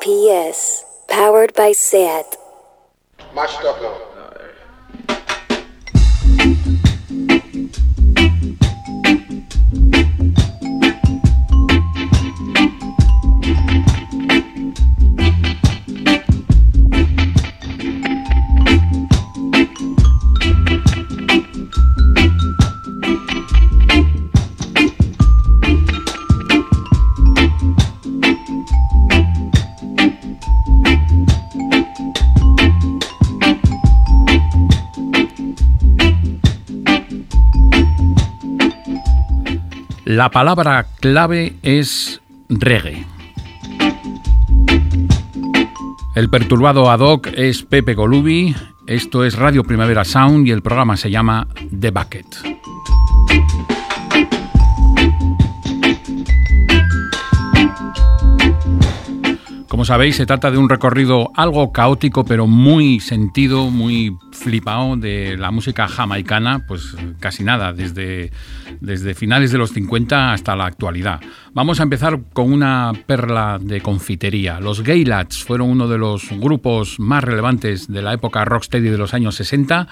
SPS, powered by SAT. La palabra clave es reggae. El perturbado ad hoc es Pepe Golubi, esto es Radio Primavera Sound y el programa se llama The Bucket. Como sabéis, se trata de un recorrido algo caótico, pero muy sentido, muy flipado de la música jamaicana, pues casi nada, desde, desde finales de los 50 hasta la actualidad. Vamos a empezar con una perla de confitería. Los Gay Lads fueron uno de los grupos más relevantes de la época rocksteady de los años 60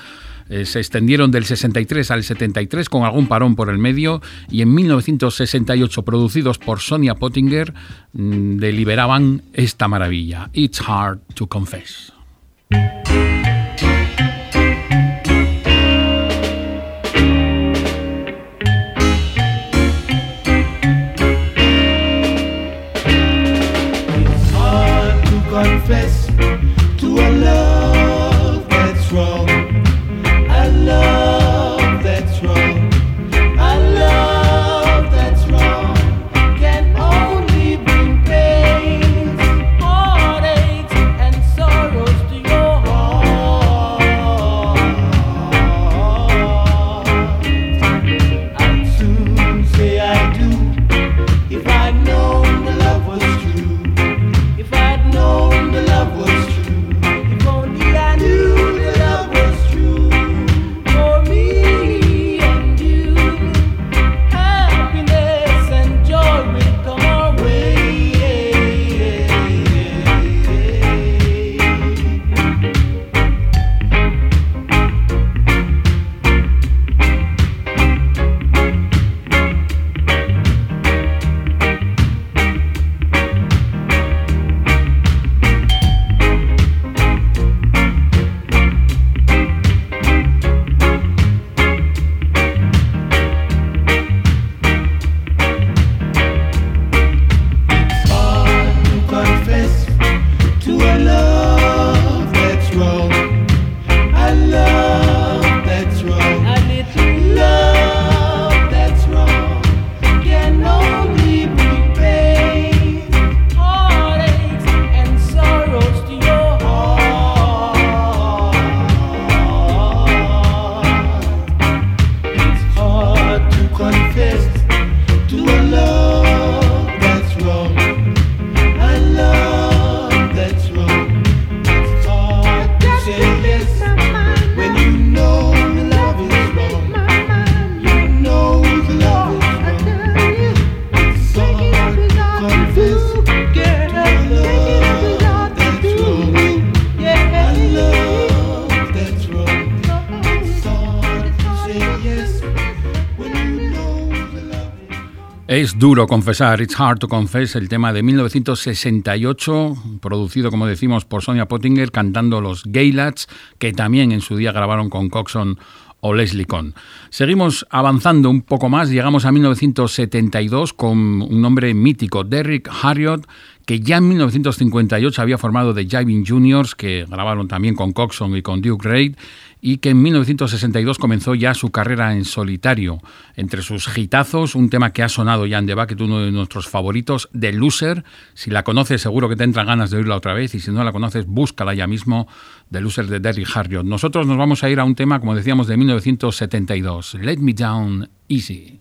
eh, se extendieron del 63 al 73 con algún parón por el medio y en 1968 producidos por Sonia Pottinger mm, deliberaban esta maravilla, It's Hard to Confess. place Es duro confesar, It's Hard to Confess, el tema de 1968, producido, como decimos, por Sonia Pottinger, cantando los Gaylats, que también en su día grabaron con Coxon o Leslie Conn. Seguimos avanzando un poco más, llegamos a 1972 con un nombre mítico, Derrick Harriott, que ya en 1958 había formado The Jiving Juniors, que grabaron también con Coxon y con Duke Reid, y que en 1962 comenzó ya su carrera en solitario. Entre sus hitazos, un tema que ha sonado ya en The Bucket, uno de nuestros favoritos, The Loser. Si la conoces, seguro que te entran ganas de oírla otra vez, y si no la conoces, búscala ya mismo, The Loser de Derry Harriott. Nosotros nos vamos a ir a un tema, como decíamos, de 1972, Let Me Down Easy.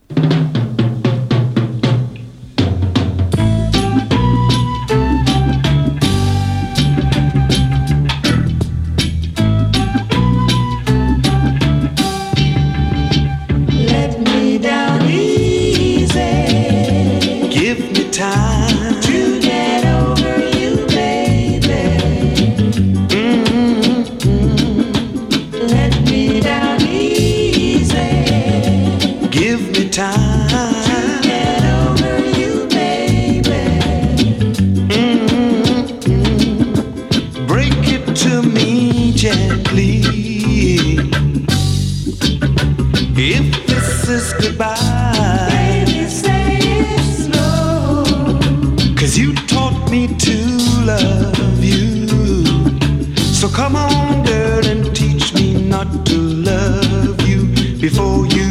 Before you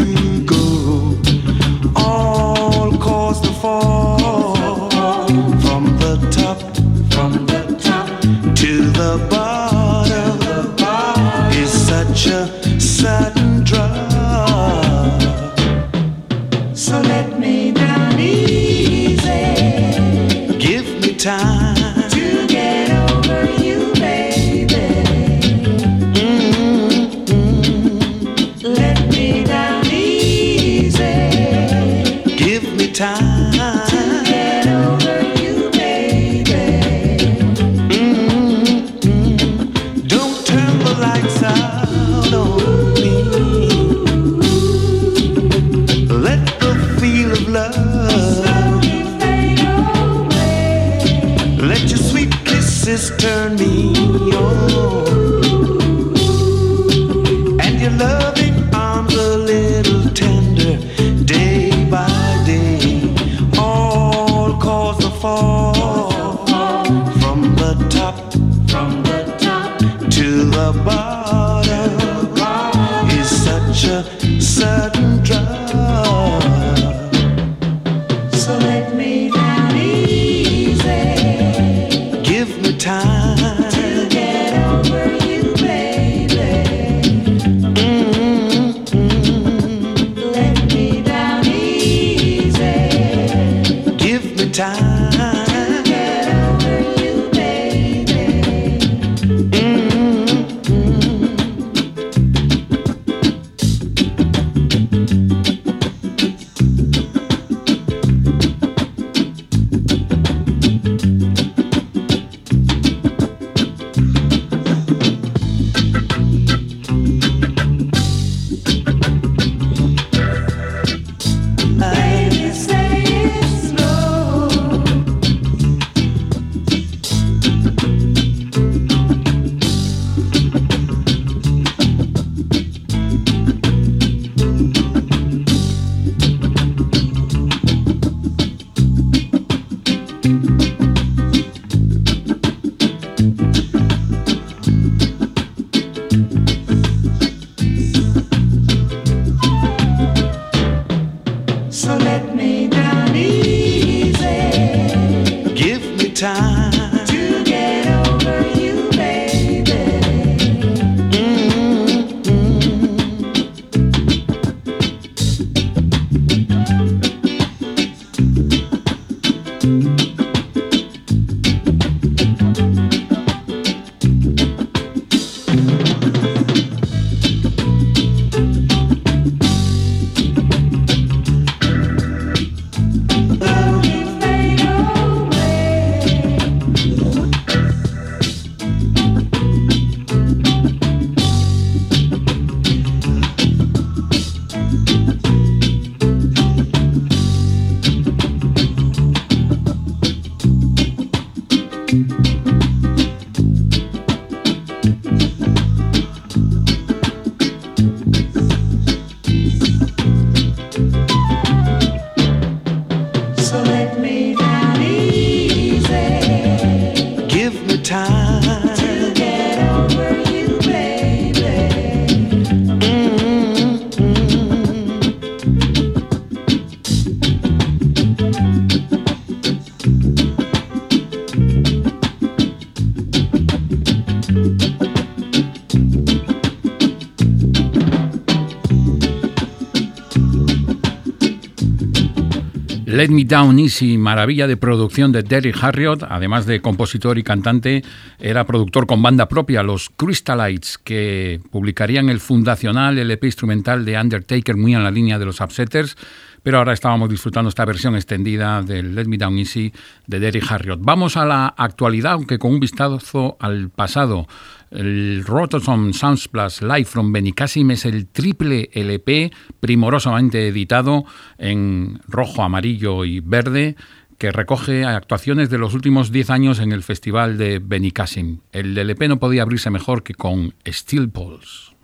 Give Let Me Down Easy, maravilla de producción de Derrick Harriott, además de compositor y cantante, era productor con banda propia, los Crystallites, que publicarían el fundacional LP instrumental de Undertaker, muy en la línea de los Upsetters, pero ahora estábamos disfrutando esta versión extendida del Let Me Down Easy de Derrick Harriott. Vamos a la actualidad, aunque con un vistazo al pasado. El Rotosom Sounds Plus Live from Benicassim es el triple LP primorosamente editado en rojo, amarillo y verde que recoge actuaciones de los últimos 10 años en el Festival de Benicassim. El LP no podía abrirse mejor que con Steel Pulse.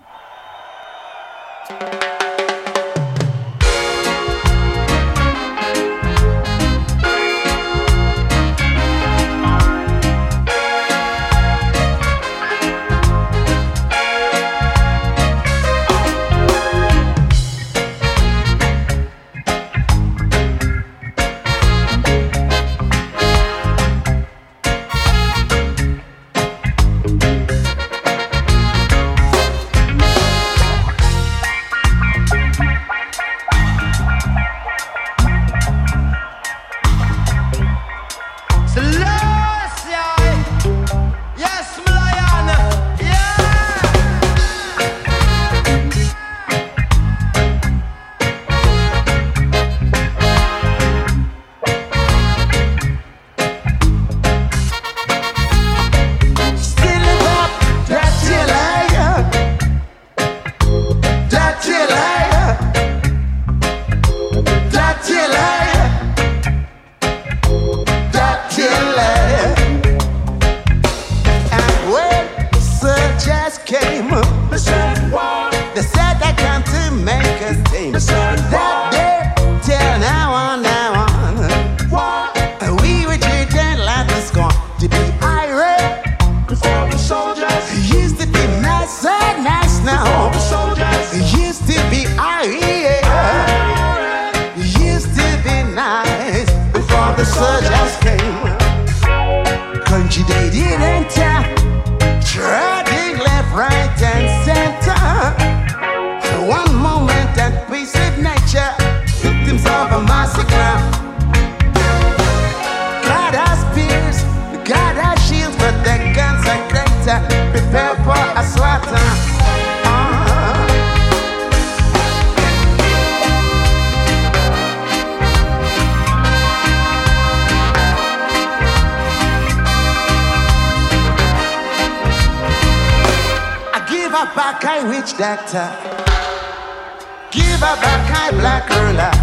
Give a back I black ruler.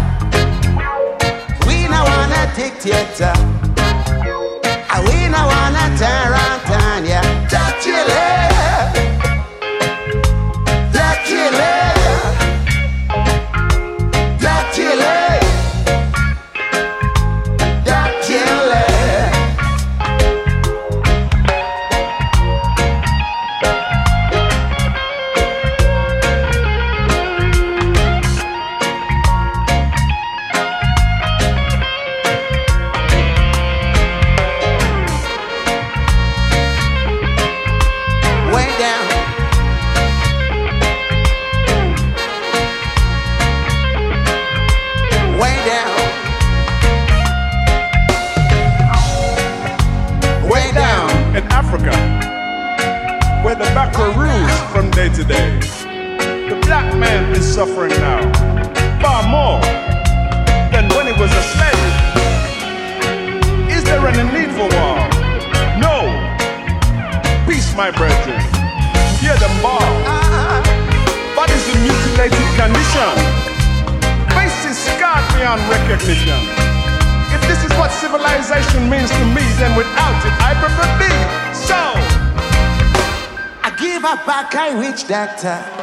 We no wanna dictator. We no want a I witch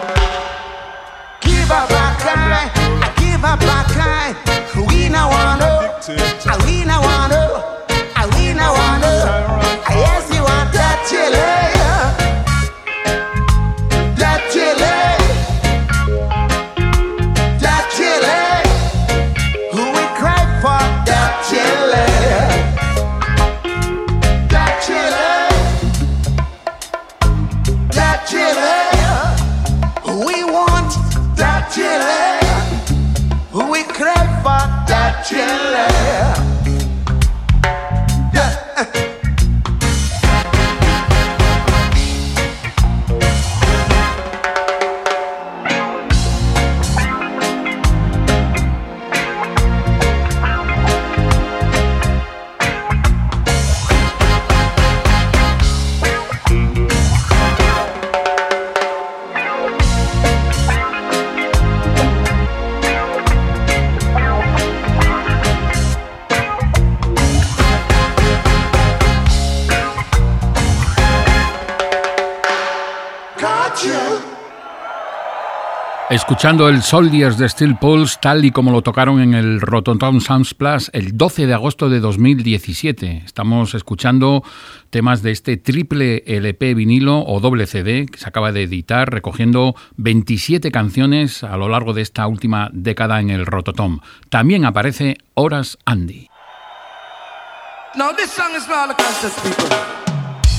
Escuchando el Soldiers de Steel Pulse tal y como lo tocaron en el Rototom Sounds Plus el 12 de agosto de 2017. Estamos escuchando temas de este triple LP vinilo o doble CD que se acaba de editar recogiendo 27 canciones a lo largo de esta última década en el Rototom. También aparece Horas Andy.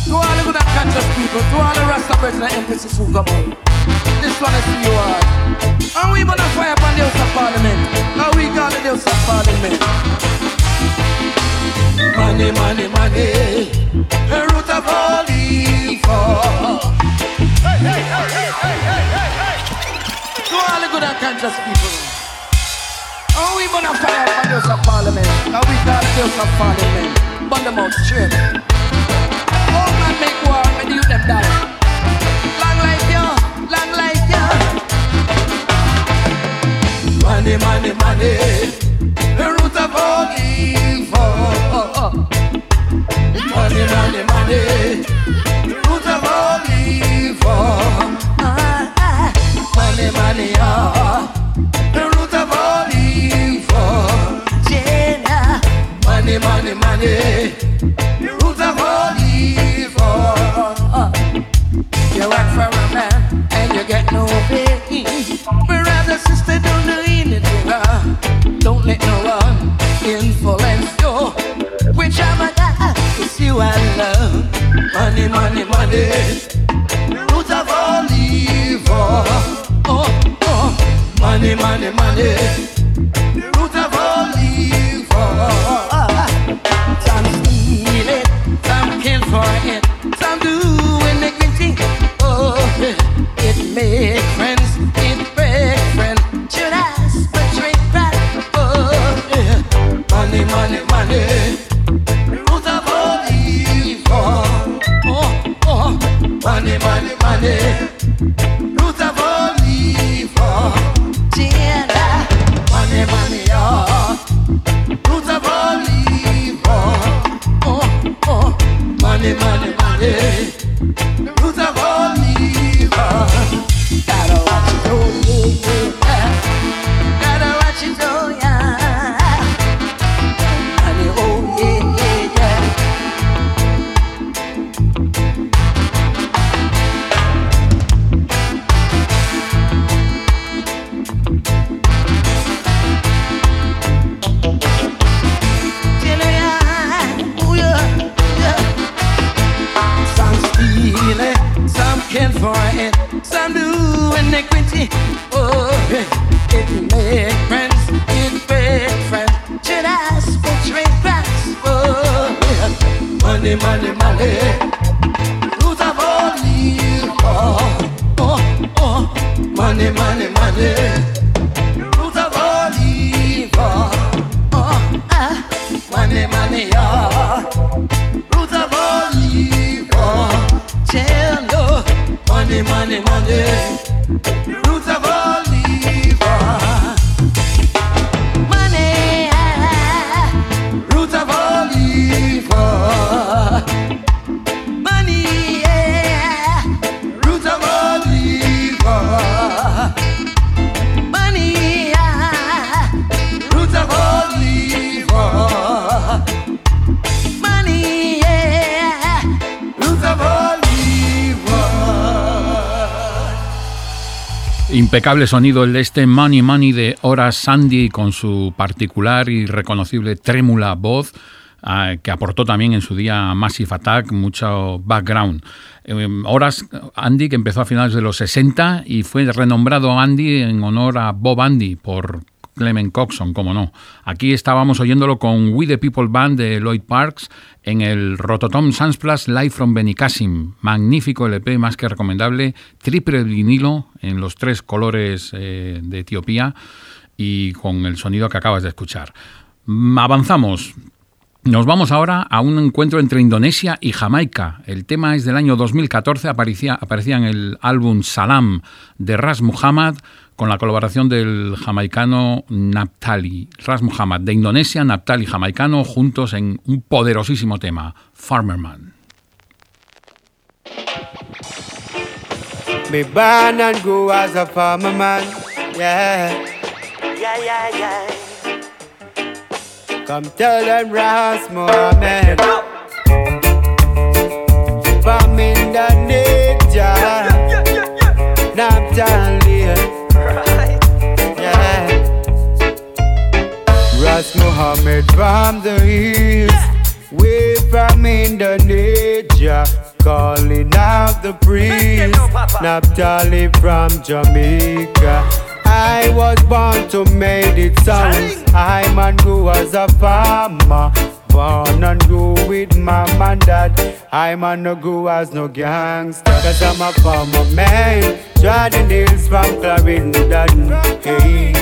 To all the good and conscious people, to all the Rasta brethren and come out. This one is for you all. And we gonna fire upon the House of Parliament. And we call the House of Parliament. Money, money, money. The root of all evil. Hey, hey, hey, hey, hey, hey, hey. To all the good and conscious people. And we gonna fire upon the House of Parliament. And we call the House of Parliament. Burn them straight. money, money, money. The root of all evil. Money, money, money. The root of all evil. Money, money, ah. The root of all evil. Jenna. Money, money, money. The root of all evil. You work for a man and you get no pay. money, money, money. The root of all evil. Oh, oh. Money, money, money. Yeah. Impecable sonido el de este Money Money de Horace Sandy con su particular y reconocible trémula voz ah, que aportó también en su día Massive Attack mucho background. Eh, Horace Andy que empezó a finales de los 60 y fue renombrado Andy en honor a Bob Andy por Clement Coxon, como no. Aquí estábamos oyéndolo con We the People Band de Lloyd Parks en el Rototom Sunsplash Live from Benicassim. Magnífico LP, más que recomendable, triple vinilo en los tres colores eh, de Etiopía y con el sonido que acabas de escuchar. Avanzamos. Nos vamos ahora a un encuentro entre Indonesia y Jamaica. El tema es del año 2014, aparecía, aparecía en el álbum Salam de Ras Muhammad con la colaboración del jamaicano Naptali. Ras Muhammad de Indonesia, Naptali jamaicano juntos en un poderosísimo tema, Farmerman. Me born and grow as a farmer man, yeah. Yeah, yeah, yeah. Come tell them Ras Muhamad. From Indonesia, Naptali, yeah. Ras Muhamad from the east, way from Indonesia, calling out the priest. Naptali from Jamaica. I was born to make it sound. I man grew as a farmer. Born and grew with mom and dad. I man no grew as no gangster. Cause I'm a farmer man. Driving nails from Clarendon. Hey.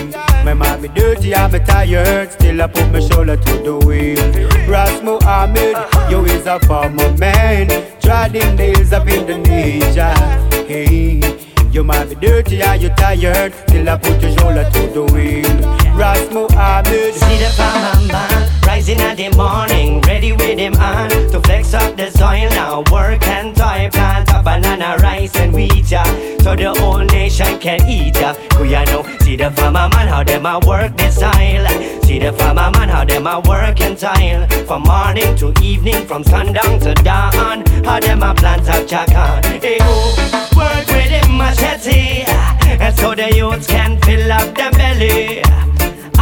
My mommy dirty, I'm tired. Still I put my shoulder to the wheel. Ras Muhamad, you is a farmer man. Driving nails of Indonesia. Hey. You might be dirty and you tired. Till I put your shoulder to the wheel Ras Muhamad See the man rising at the morning, ready with him on to flex up the soil. Now work and toil, plant a banana, rice and wheat, yeah, so the whole nation can eat. Yeah. Who ya know? See the farmer man how them a work the soil. See the farmer man how them a work and toil from morning to evening, from sundown to dawn. How them a plant up jacan. Hey, oh, work with him machete, and so the youths can fill up their belly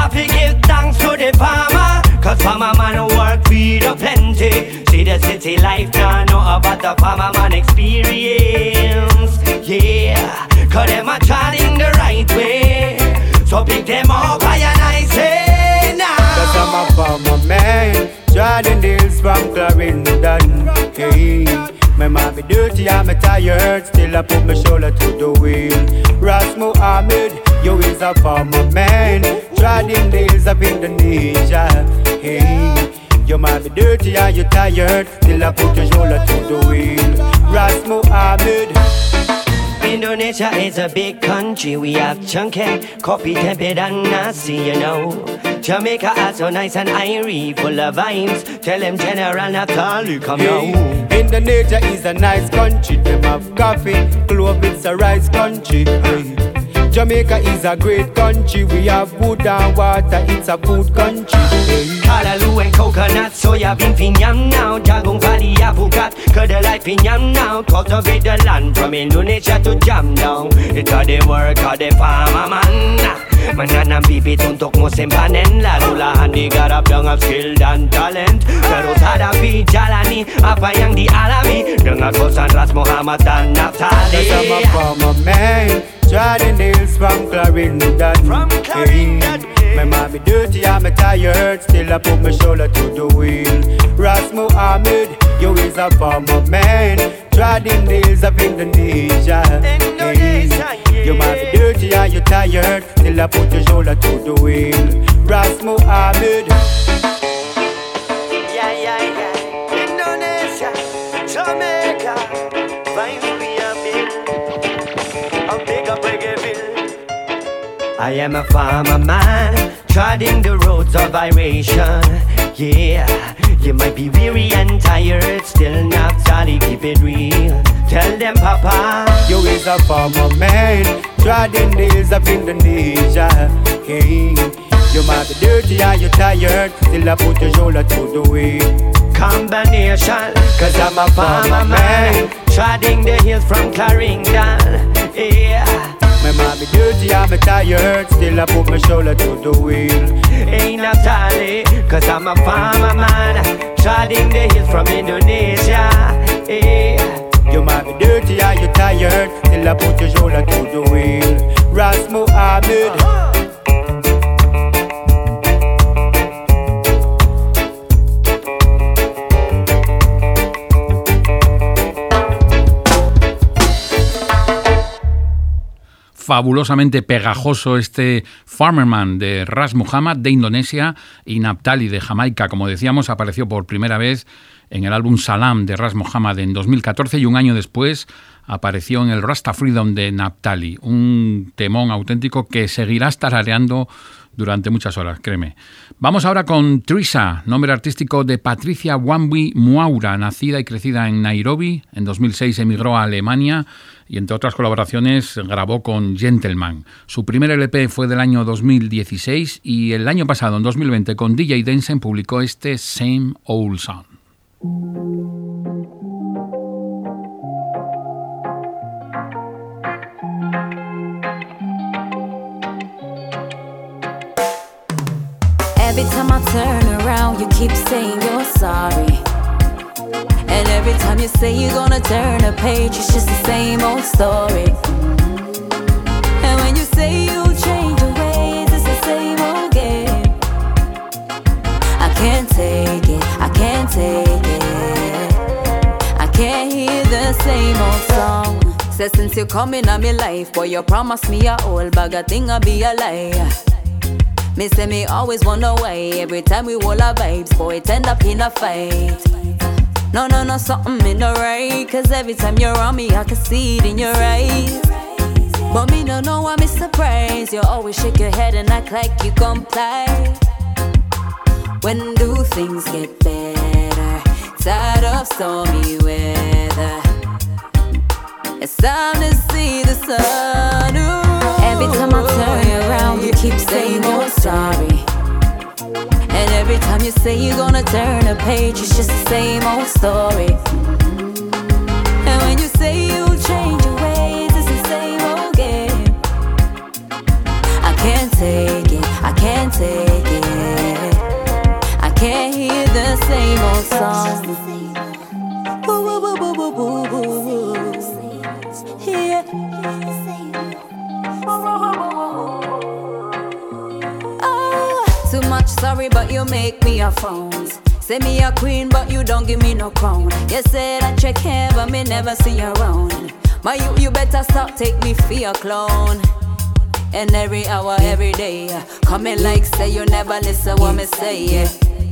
have to give thanks to the farmer. Cause farmer man work with a plenty. See the city life now know about the farmer man experience. Yeah, cause them a trying the right way. So pick them up by a nice say now. Cause I'm a farmer man, Jordan deals from Clarendon. Hey might be dirty, I'm tired, still I put my shoulder to the wheel. Ras Muhamad, you is a farmer man, treading the hills of Indonesia. Hey. You might be dirty and you tired, still I put your shoulder to the wheel. Ras Muhamad. Indonesia is a big country. We have chunky, coffee, tempered, and nasi, you know. Jamaica is so nice and airy, full of vibes. Tell them General Natalie, come hey, now. Indonesia is a nice country. Them have coffee, clove, it's a rice country. Hey. Jamaica is a great country. We have wood and water. It's a food country. Callaloo and coconut, soya bean fin yam now. Jagung paddy avocado, fin yam now. Cultivate the land from Indonesia to Jam down. It's a the work of the farmer man. Mananang bibit untuk musim panen Lalu lahan digarap dengan skill dan talent Terus hadapi jalani apa yang dialami Dengan kosan Ras Muhamad dan Naptali Cause I'm a farmer man Driving nails from Clarendon. From Clarendon. Hey. Eh, my mommy dirty, I'm tired. Still I put my shoulder to the wheel. Ras Muhamad, you is a farmer man. Driving nails of Indonesia. Indonesia. You might be dirty and you're tired. Still I put your shoulder to the wheel. Ras Muhamad. Yeah, yeah, yeah. Indonesia, Jamaica. Fine. I am a farmer man, treading the roads of iration. Yeah, you might be weary and tired, still not sorry, keep it real. Tell them, Papa, you is a farmer man, the hills of Indonesia. Hey, you might be dirty and you tired, still I put your shoulder to the wheel. Combination, cause I'm a farmer man, treading the hills from Clarendon. Yeah. My mommy dirty, I'm a tired. Still I put my shoulder to the wheel. Ain't no tally, cause I'm a farmer man. Treading the hills from Indonesia. Yeah. You might be dirty and you tired. Still I put your shoulder to the wheel. Ras Muhamad. Uh-huh. Fabulosamente pegajoso este Farmerman de Ras Muhammad de Indonesia y Naptali de Jamaica, como decíamos, apareció por primera vez en el álbum Salam de Ras Muhammad en 2014 y un año después apareció en el Rasta Freedom de Naptali, un temón auténtico que seguirás tarareando durante muchas horas, créeme. Vamos ahora con Trisa, nombre artístico de Patricia Wambi Muaura, nacida y crecida en Nairobi. En 2006 emigró a Alemania y entre otras colaboraciones grabó con Gentleman. Su primer LP fue del año 2016 y el año pasado, en 2020, con DJ Densen publicó este Same Old Song. Every time I turn around, you keep saying you're sorry. And every time you say you're gonna turn a page, it's just the same old story. And when you say you'll change your ways, it's the same old game. I can't take it, I can't take it. I can't hear the same old song. Says since you're coming on my life, boy, you promised me a whole bag of thing, I'll be a liar. Me say me always wonder why every time we roll our vibes, boy, it end up in a fight. No, no, no, something in the right. Cause every time you're on me, I can see it in your eyes. But me no know I'm surprised. You always shake your head and act like you comply. When do things get better? Tired of stormy weather. It's time to see the sun. Ooh. Every time I turn keep saying you're sorry. And every time you say you're gonna turn a page, it's just the same old story. And when you say you'll change your ways, it's the same old game. I can't take it, I can't take it. I can't hear the same old song. Ooh, ooh, ooh. Yeah. You make me a phones. Say me a queen, but you don't give me no crown. You say that check here, but me never see you around. My you, you better stop, take me for your clown. And every hour, every day, uh, coming like say you never listen what me say, yeah,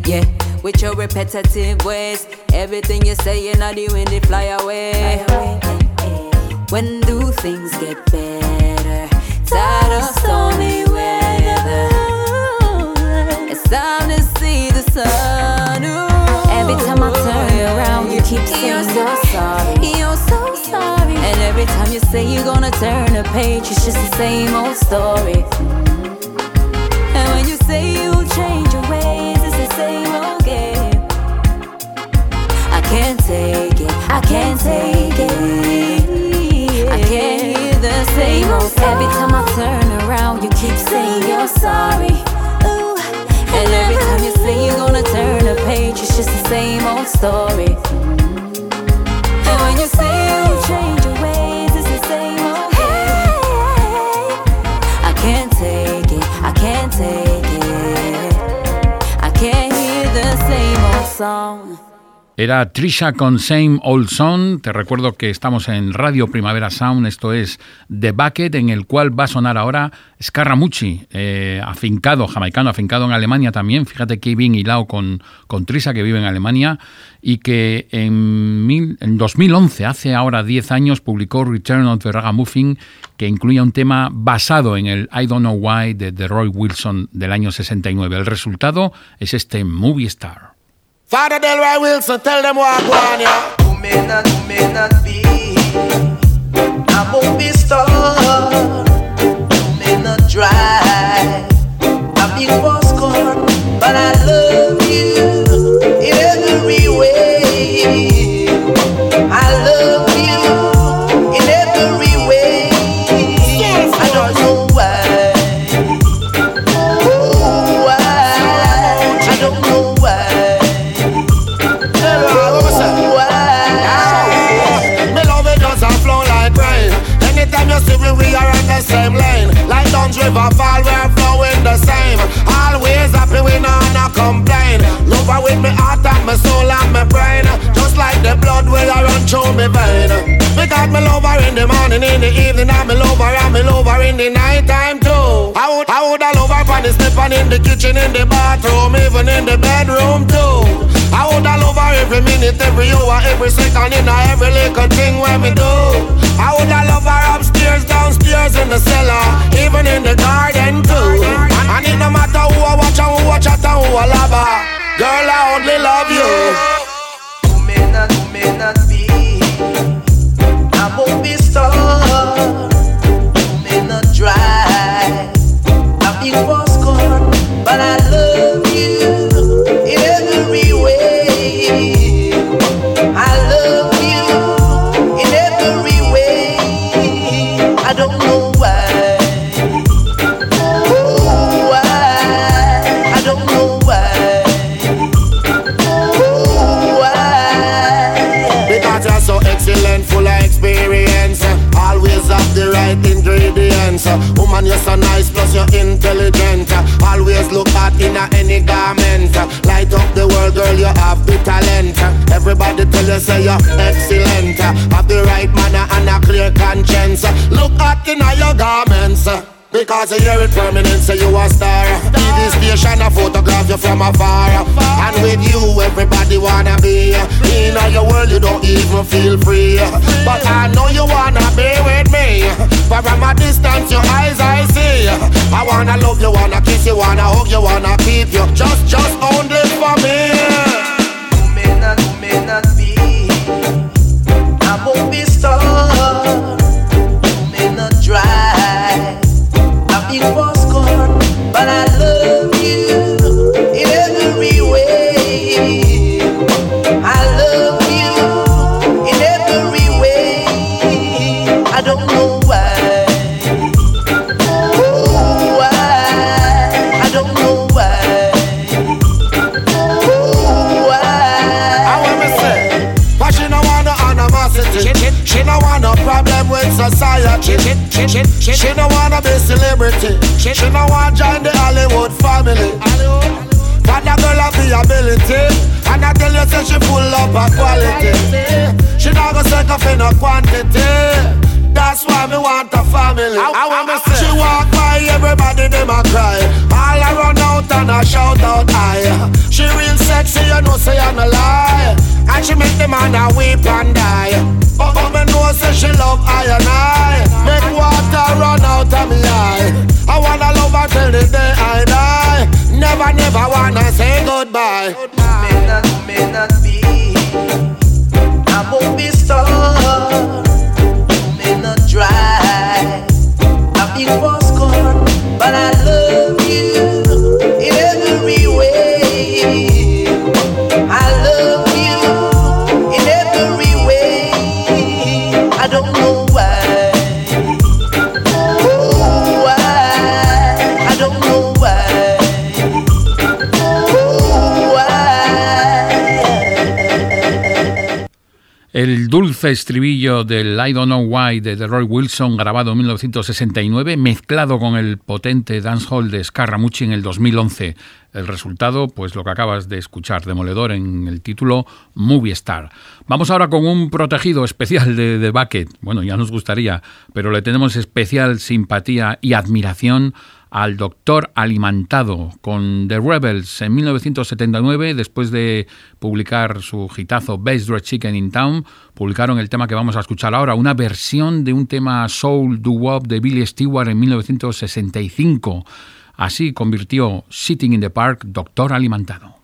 yeah. With your repetitive ways, everything you say, you're not doing the fly away. When do things get better? Tired of stormy Every time I turn around, you keep saying you're sorry. You're so sorry. And every time you say you're gonna turn a page, it's just the same old story. And when you say you'll change your ways, it's the same old game. I can't take it. I can't take it. I can't hear the same old. Every time I turn around, you keep saying you're sorry. And every time you say you're gonna turn a page, it's just the same old story. And when you say you'll change your ways, it's the same old game. I can't take it, I can't take it. I can't hear the same old song. Era Trisha con Same Old Song. Te recuerdo que estamos en Radio Primavera Sound, esto es The Bucket, en el cual va a sonar ahora Scaramucci, eh, afincado, jamaicano, afincado en Alemania también. Fíjate que bien hilado con, con Trisha, que vive en Alemania, y que en, mil, en 2011, hace ahora 10 años, publicó Return of the Ragamuffin, que incluía un tema basado en el I Don't Know Why de, de Roy Wilson del año 69. El resultado es este Movie Star. Father Delroy Wilson, tell them what I want, yeah. Who may not, who may not be. A movie star, who may not drive. A big boss car, but I love you in every with me heart and my soul and my brain. Just like the blood will I run through me vein. Me love her in the morning, in the evening, and me love her, and me love her in the night time too. I would, I would love her on the step and in the kitchen, in the bathroom, even in the bedroom too. I would love her every minute, every hour, every second, in every little thing when me do. I would love her upstairs, downstairs, in the cellar, even in the garden too. And it no matter who I watch and who I chat and who I love her, girl I only love you. Who may not, who may not be a movie star, have the talent. Everybody tell you, say you're excellent. Have the right manner and a clear conscience. Look hot in your garments. Because you hear it permanent, say you a star. TV station, a photograph you from afar. And with you, everybody wanna be. In all your world, you don't even feel free. But I know you wanna be with me. But from a distance, your eyes I see. I wanna love you, wanna kiss you, wanna hug you, wanna keep you. Just, just only for me. May not, who may society. She no wanna be celebrity. She no wanna join the Hollywood family. But the girl have the ability. And I tell you, say she full up of quality. She not gonna take off in a quantity. That's why me want a family. I, I want to She walk by, everybody them a cry. All I run out and I shout out high. She real sexy, you know, say I'm a lie. And she make the man a weep and die. But, but me know say she love I and I. Make water run out of me eye. I wanna love her till the day I die. Never, never wanna say goodbye. El dulce estribillo del I Don't Know Why de Roy Wilson, grabado en 1969, mezclado con el potente dancehall de Scaramucci en el 2011. El resultado, pues lo que acabas de escuchar, demoledor en el título Movie Star. Vamos ahora con un protegido especial de, de Bucket. Bueno, ya nos gustaría, pero le tenemos especial simpatía y admiración al doctor Alimentado con The Rebels en 1979, después de publicar su hitazo Best Red Chicken in Town, publicaron el tema que vamos a escuchar ahora, una versión de un tema Soul Do Wop de Billy Stewart en 1965. Así convirtió Sitting in the Park Doctor Alimentado.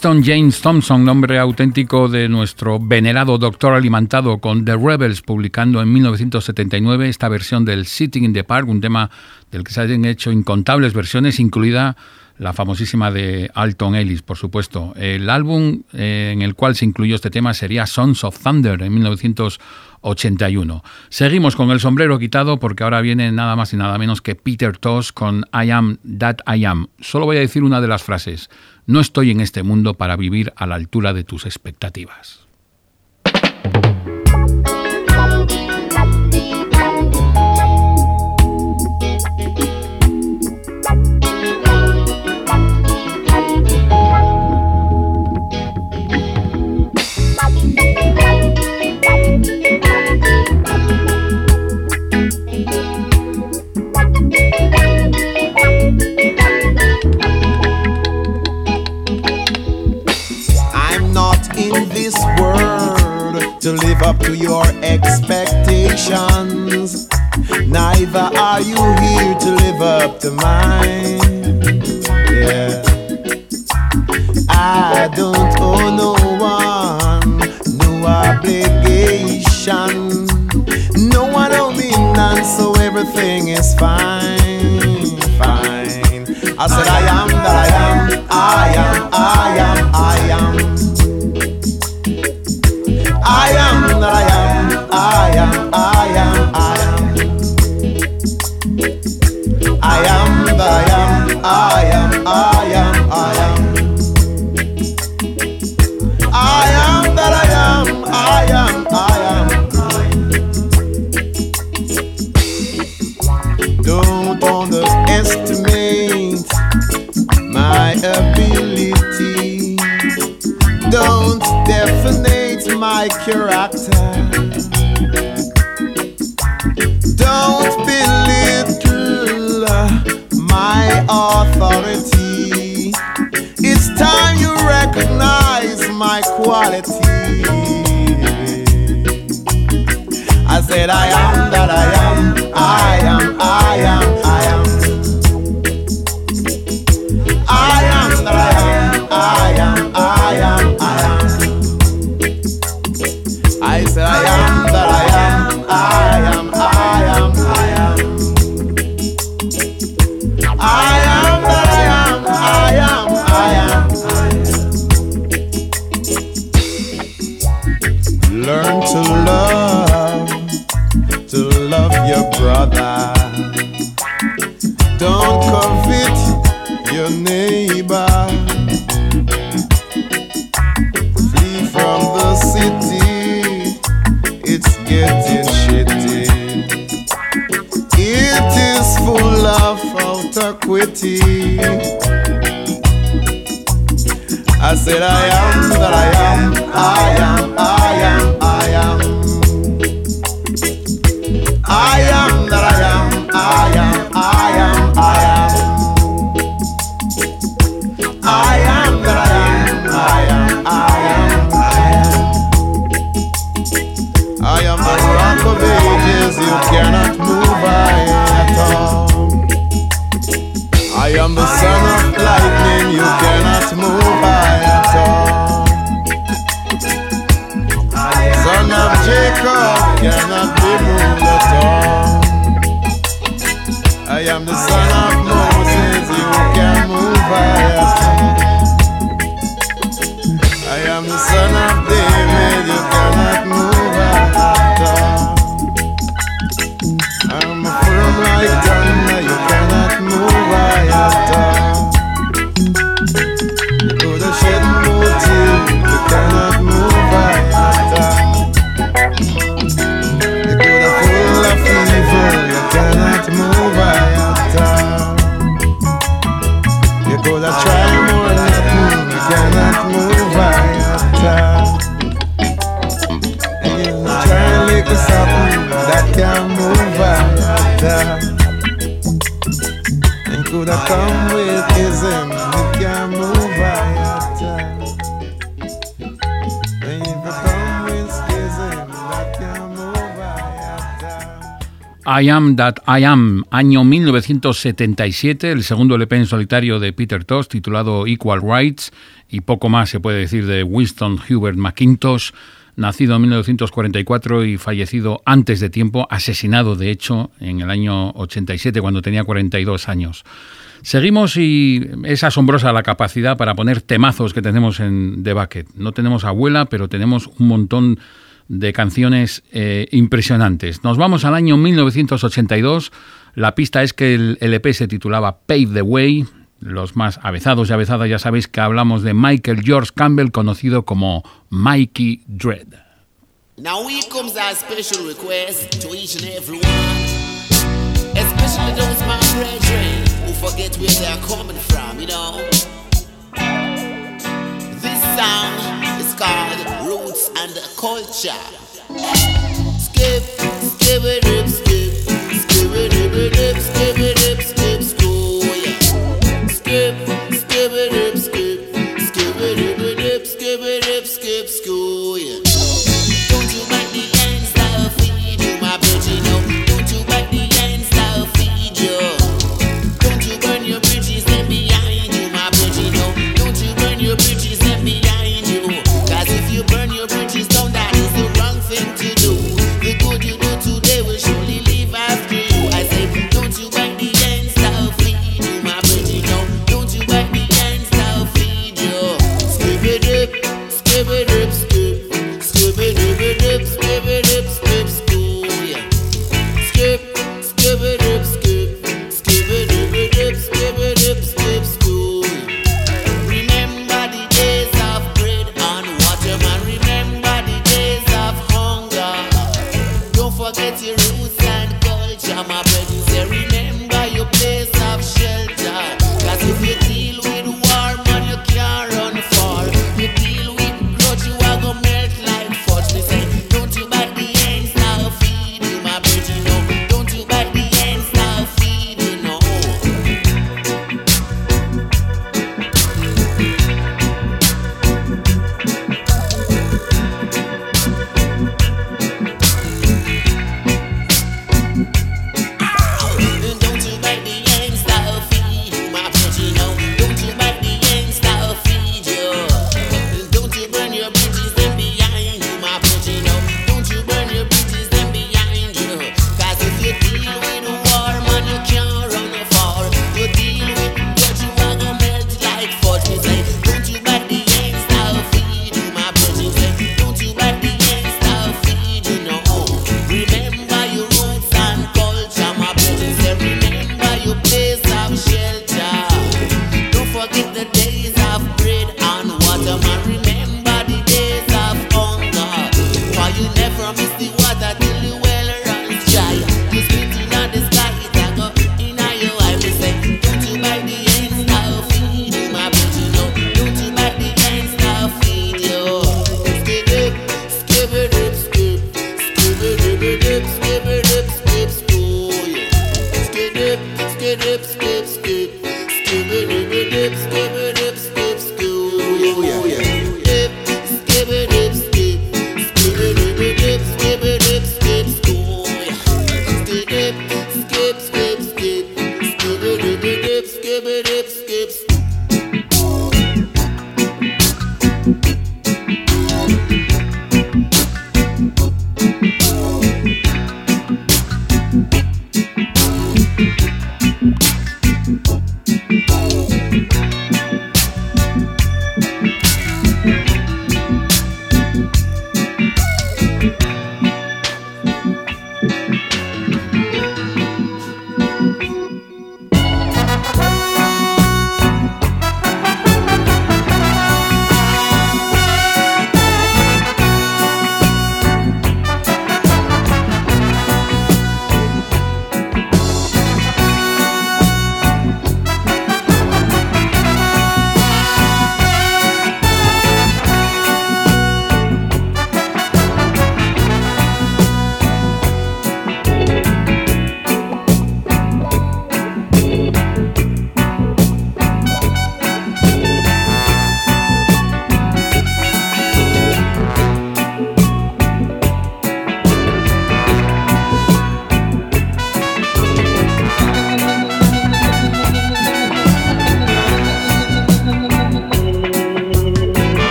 James Thompson, nombre auténtico de nuestro venerado doctor alimentado con The Rebels, publicando en 1979 esta versión del Sitting in the Park, un tema del que se han hecho incontables versiones, incluida la famosísima de Alton Ellis, por supuesto. El álbum eh, en el cual se incluyó este tema sería Sons of Thunder en 1981. Seguimos con el sombrero quitado porque ahora viene nada más y nada menos que Peter Tosh con I Am That I Am. Solo voy a decir una de las frases. No estoy en este mundo para vivir a la altura de tus expectativas. To live up to your expectations. Neither are you here to live up to mine. Yeah. I don't owe no one, no obligation. No one owe me none, so everything is fine, fine. I said I am that I am, I am, I am, I am. I am that I am, I am, I am, I am. I am that I am, I am, I am, I am. I am that I am, I am, I am. Don't underestimate my ability. Don't my character. Don't belittle uh, my authority. It's time you recognize my quality. I said, I am that I am, I Am That I Am, año 1977, el segundo LP en solitario de Peter Tosh, titulado Equal Rights, y poco más se puede decir de Winston Hubert McIntosh, nacido en 1944 y fallecido antes de tiempo, asesinado de hecho en el año 87 cuando tenía 42 años. Seguimos y es asombrosa la capacidad para poner temazos que tenemos en The Bucket. No tenemos abuela, pero tenemos un montón de de canciones eh, impresionantes. Nos vamos al año 1982. La pista es que el LP se titulaba Pave the Way. Los más avezados y avezadas ya sabéis que hablamos de Michael George Campbell, conocido como Mikey Dread. Now here comes our special request to each and everyone, especially those my brethren who forget where they are coming from, you know. This sound called Roots and Culture. Skip, skip, skip, skip, it, skip, it.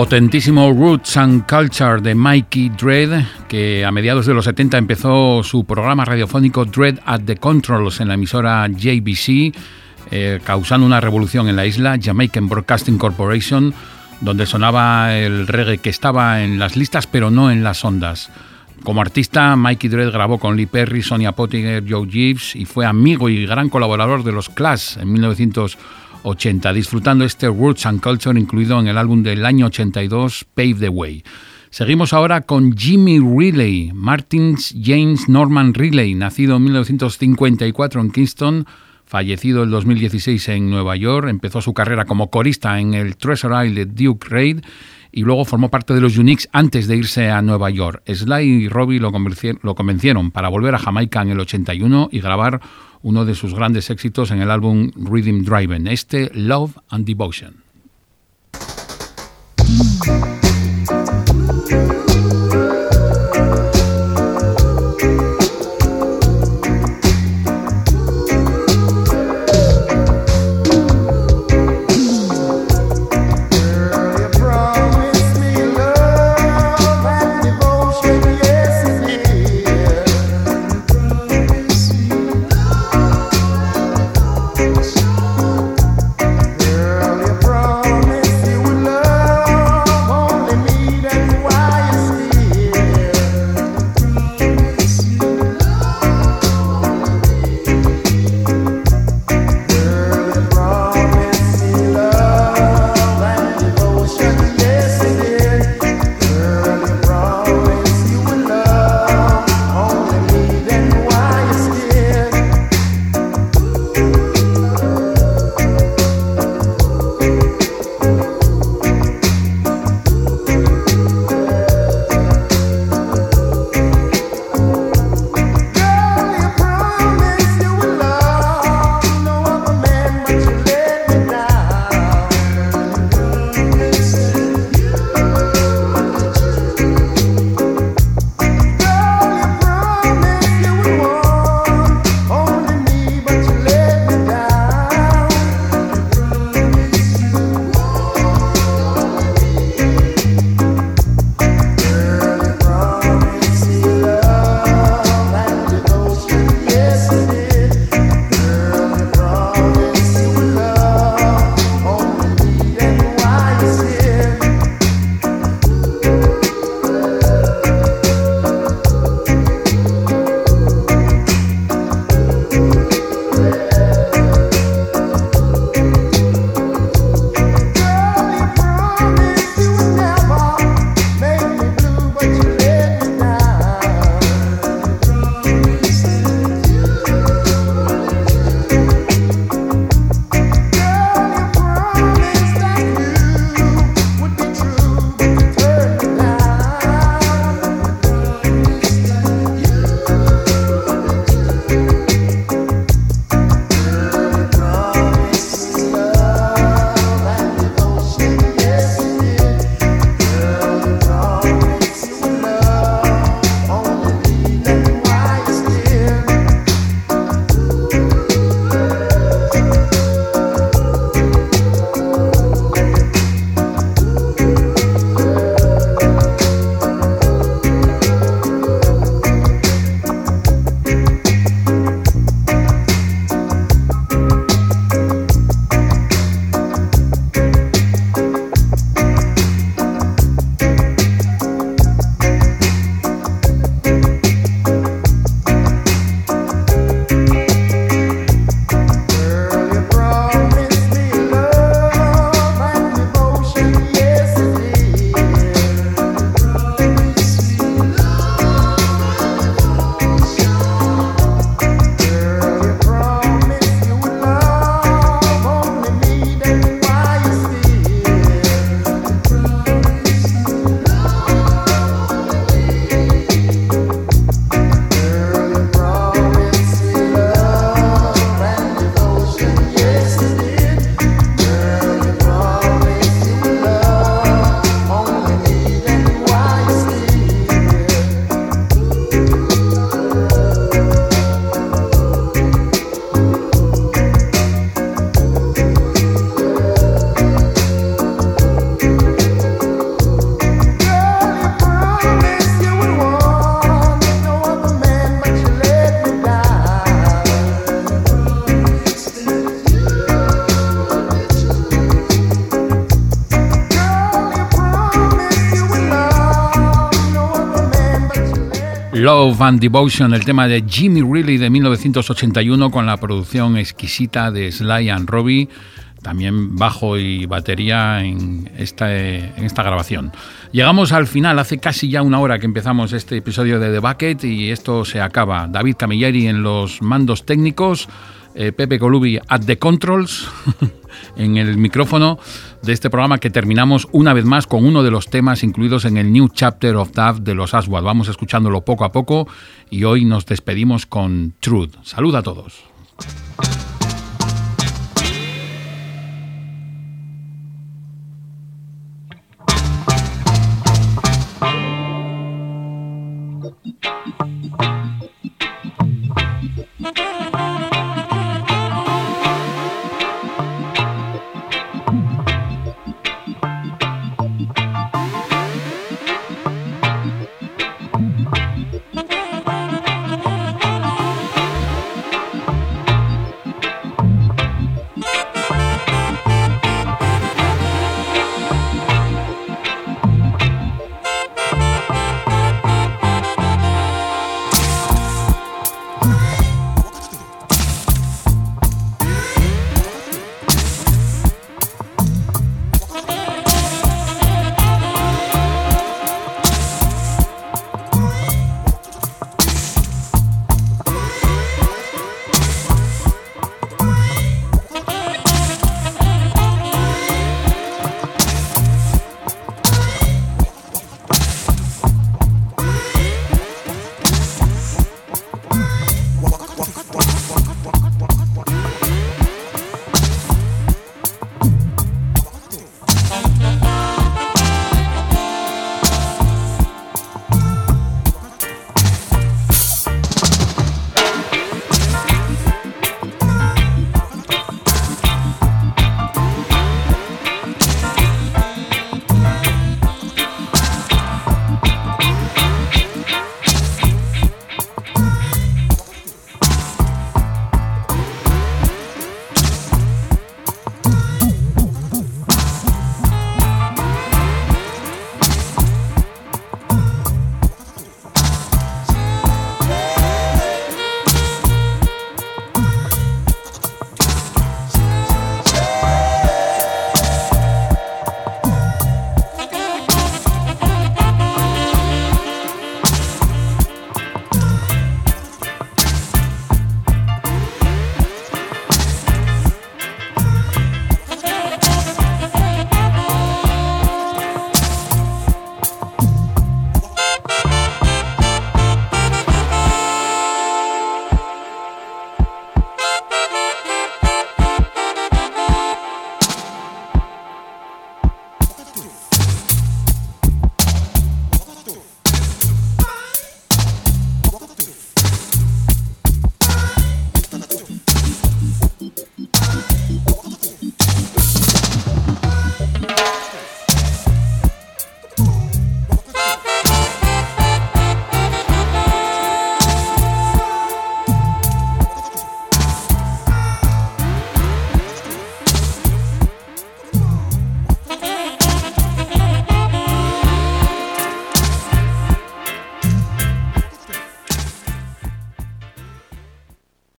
Potentísimo Roots and Culture de Mikey Dread, que a mediados de los 70 empezó su programa radiofónico Dread at the Controls en la emisora JBC, eh, causando una revolución en la isla, Jamaican Broadcasting Corporation, donde sonaba el reggae que estaba en las listas pero no en las ondas. Como artista, Mikey Dread grabó con Lee Perry, Sonia Pottinger, Joe Gibbs y fue amigo y gran colaborador de los Clash en 1980. 80, disfrutando este Roots and Culture incluido en el álbum del año 82, Pave the Way. Seguimos ahora con Jimmy Riley, Martins James Norman Riley, nacido en 1954 en Kingston, fallecido en 2016 en Nueva York, empezó su carrera como corista en el Treasure Isle de Duke Reid y luego formó parte de los Unix antes de irse a Nueva York. Sly y Robbie lo, lo convencieron para volver a Jamaica en el 81 y grabar uno de sus grandes éxitos en el álbum Rhythm Driving, este Love and Devotion. Love and Devotion, el tema de Jimmy Reilly de 1981 con la producción exquisita de Sly and Robbie, también bajo y batería en esta, grabación. Llegamos al final, hace casi ya una hora que empezamos este episodio de The Bucket y esto se acaba. David Camilleri en los mandos técnicos, eh, Pepe Colubi at the controls en el micrófono de este programa que terminamos una vez más con uno de los temas incluidos en el New Chapter of Daft de los Aswad. Vamos escuchándolo poco a poco y hoy nos despedimos con Truth. Salud a todos.